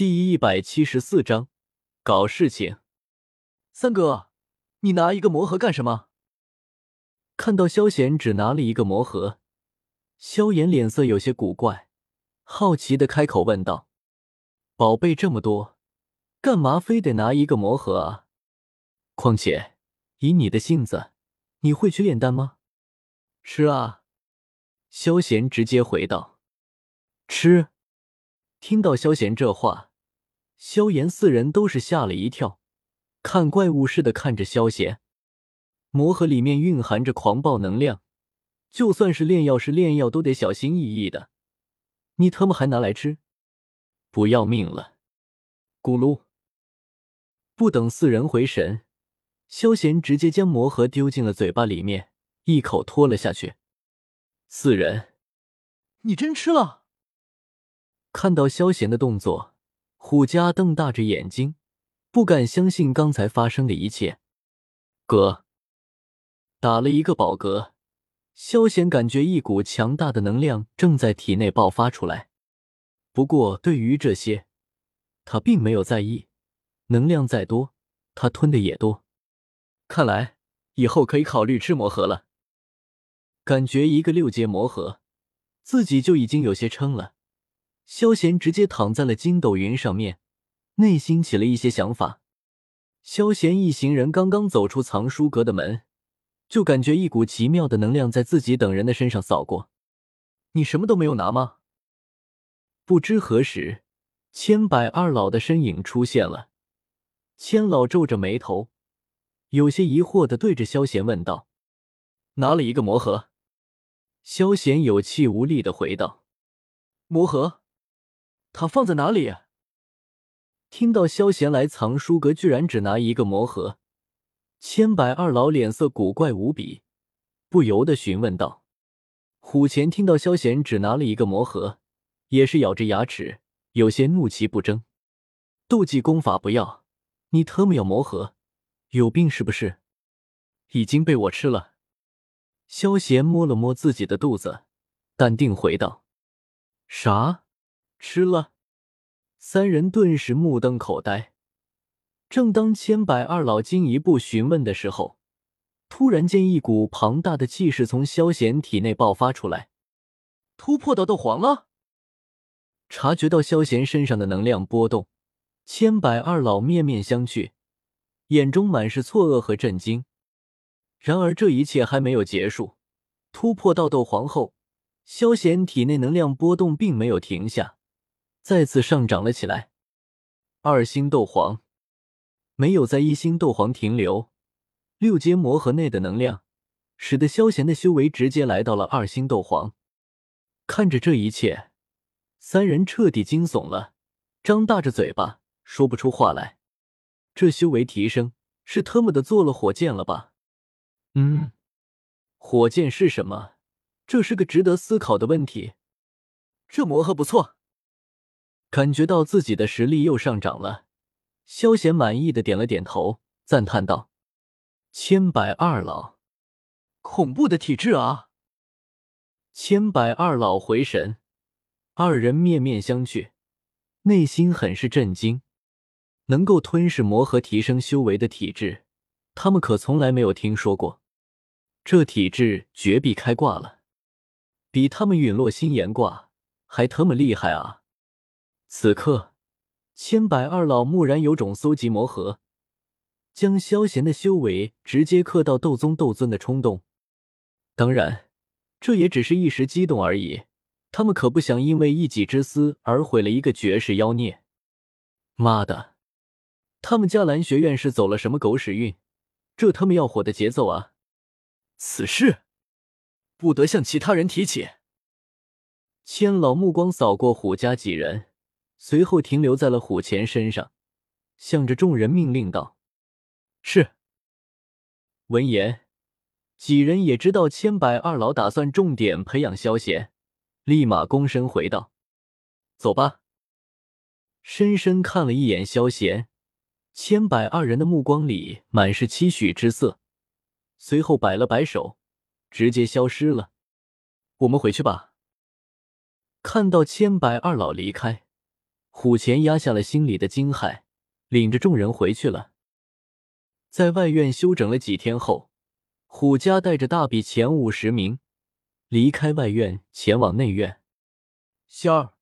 第一百七十四章搞事情。三哥，你拿一个魔盒干什么？看到萧贤只拿了一个魔盒，萧炎脸色有些古怪，好奇的开口问道：“宝贝这么多，干嘛非得拿一个魔盒啊？况且以你的性子，你会去炼丹吗？”“吃啊！”萧贤直接回道。“吃。”听到萧贤这话。萧炎四人都是吓了一跳，看怪物似的看着萧炎。魔盒里面蕴含着狂暴能量，就算是炼药师炼药都得小心翼翼的。你他妈还拿来吃，不要命了！咕噜！不等四人回神，萧炎直接将魔盒丢进了嘴巴里面，一口吞了下去。四人，你真吃了？看到萧炎的动作。虎家瞪大着眼睛，不敢相信刚才发生的一切。哥，打了一个饱嗝，萧贤感觉一股强大的能量正在体内爆发出来。不过对于这些，他并没有在意。能量再多，他吞的也多。看来以后可以考虑吃魔盒了。感觉一个六阶魔盒，自己就已经有些撑了。萧贤直接躺在了筋斗云上面，内心起了一些想法。萧贤一行人刚刚走出藏书阁的门，就感觉一股奇妙的能量在自己等人的身上扫过。你什么都没有拿吗？不知何时，千百二老的身影出现了。千老皱着眉头，有些疑惑的对着萧贤问道：“拿了一个魔盒。”萧贤有气无力的回道：“魔盒。”他放在哪里？听到萧贤来藏书阁，居然只拿一个魔盒，千百二老脸色古怪无比，不由得询问道：“虎钳听到萧贤只拿了一个魔盒，也是咬着牙齿，有些怒其不争。斗技功法不要，你特么要魔盒，有病是不是？已经被我吃了。”萧贤摸了摸自己的肚子，淡定回道：“啥？”吃了，三人顿时目瞪口呆。正当千百二老进一步询问的时候，突然间一股庞大的气势从萧贤体内爆发出来，突破到斗皇了。察觉到萧贤身上的能量波动，千百二老面面相觑，眼中满是错愕和震惊。然而这一切还没有结束，突破到斗皇后，萧贤体内能量波动并没有停下。再次上涨了起来，二星斗皇没有在一星斗皇停留，六阶魔盒内的能量使得萧贤的修为直接来到了二星斗皇。看着这一切，三人彻底惊悚了，张大着嘴巴说不出话来。这修为提升是特么的做了火箭了吧？嗯，火箭是什么？这是个值得思考的问题。这魔盒不错。感觉到自己的实力又上涨了，萧贤满意的点了点头，赞叹道：“千百二老，恐怖的体质啊！”千百二老回神，二人面面相觑，内心很是震惊。能够吞噬魔核提升修为的体质，他们可从来没有听说过。这体质绝壁开挂了，比他们陨落心炎挂还特么厉害啊！此刻，千百二老蓦然有种搜集魔盒，将萧贤的修为直接刻到斗宗斗尊的冲动。当然，这也只是一时激动而已。他们可不想因为一己之私而毁了一个绝世妖孽。妈的，他们家蓝学院是走了什么狗屎运？这他妈要火的节奏啊！此事不得向其他人提起。千老目光扫过虎家几人。随后停留在了虎钳身上，向着众人命令道：“是。”闻言，几人也知道千百二老打算重点培养萧贤，立马躬身回道：“走吧。”深深看了一眼萧贤，千百二人的目光里满是期许之色，随后摆了摆手，直接消失了。我们回去吧。看到千百二老离开。虎钳压下了心里的惊骇，领着众人回去了。在外院休整了几天后，虎家带着大比前五十名离开外院，前往内院。仙儿，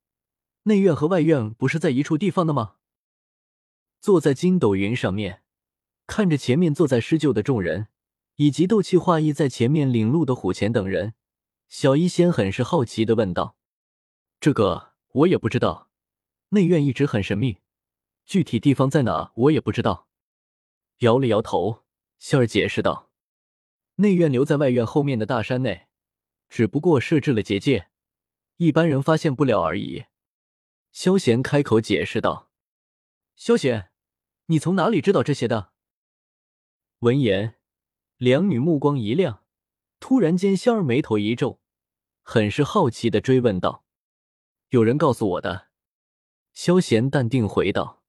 内院和外院不是在一处地方的吗？坐在筋斗云上面，看着前面坐在施救的众人，以及斗气化翼在前面领路的虎钳等人，小医仙很是好奇的问道：“这个我也不知道，内院一直很神秘，具体地方在哪我也不知道。”摇了摇头，仙儿解释道：“内院留在外院后面的大山内，只不过设置了结界，一般人发现不了而已。”萧贤开口解释道。萧贤，你从哪里知道这些的？闻言，两女目光一亮，突然间，仙儿眉头一皱，很是好奇的追问道：“有人告诉我的。”萧贤淡定回道：“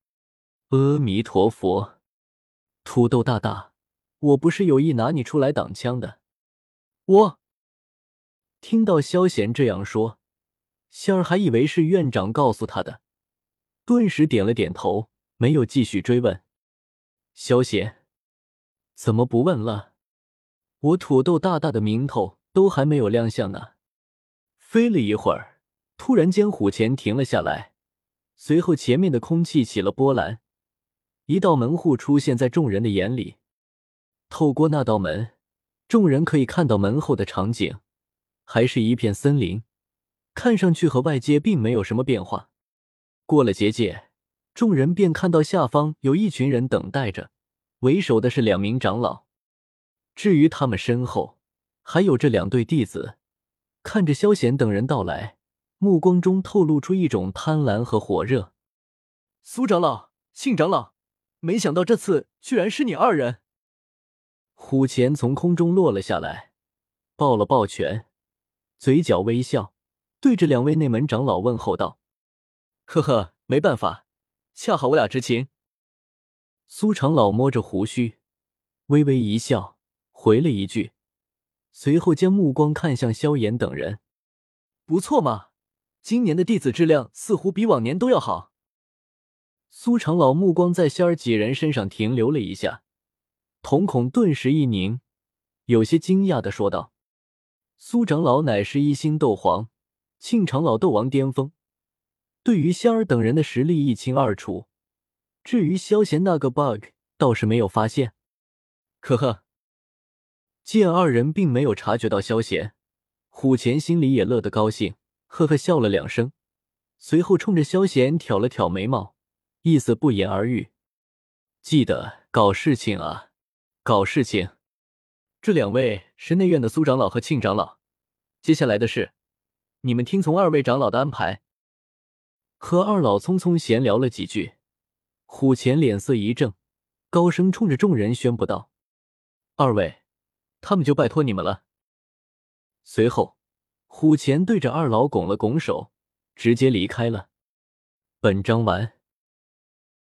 阿弥陀佛，土豆大大，我不是有意拿你出来挡枪的。”我听到萧贤这样说，仙儿还以为是院长告诉他的，顿时点了点头。没有继续追问，萧贤，怎么不问了？我土豆大大的名头都还没有亮相呢。飞了一会儿，突然间虎钳停了下来，随后前面的空气起了波澜，一道门户出现在众人的眼里。透过那道门，众人可以看到门后的场景，还是一片森林，看上去和外界并没有什么变化。过了结界。众人便看到下方有一群人等待着，为首的是两名长老。至于他们身后，还有这两对弟子，看着萧贤等人到来，目光中透露出一种贪婪和火热。苏长老、庆长老，没想到这次居然是你二人。虎钳从空中落了下来，抱了抱拳，嘴角微笑，对着两位内门长老问候道：“呵呵，没办法。”恰好我俩知情。苏长老摸着胡须，微微一笑，回了一句，随后将目光看向萧炎等人：“不错嘛，今年的弟子质量似乎比往年都要好。”苏长老目光在仙儿几人身上停留了一下，瞳孔顿时一凝，有些惊讶的说道：“苏长老乃是一星斗皇，庆长老斗王巅峰。”对于仙儿等人的实力一清二楚，至于萧贤那个 bug 倒是没有发现。呵呵，见二人并没有察觉到萧贤，虎钳心里也乐得高兴，呵呵笑了两声，随后冲着萧贤挑了挑眉毛，意思不言而喻。记得搞事情啊，搞事情！这两位是内院的苏长老和庆长老，接下来的事，你们听从二位长老的安排。和二老匆匆闲聊了几句，虎钳脸色一正，高声冲着众人宣布道：“二位，他们就拜托你们了。”随后，虎钳对着二老拱了拱手，直接离开了。本章完。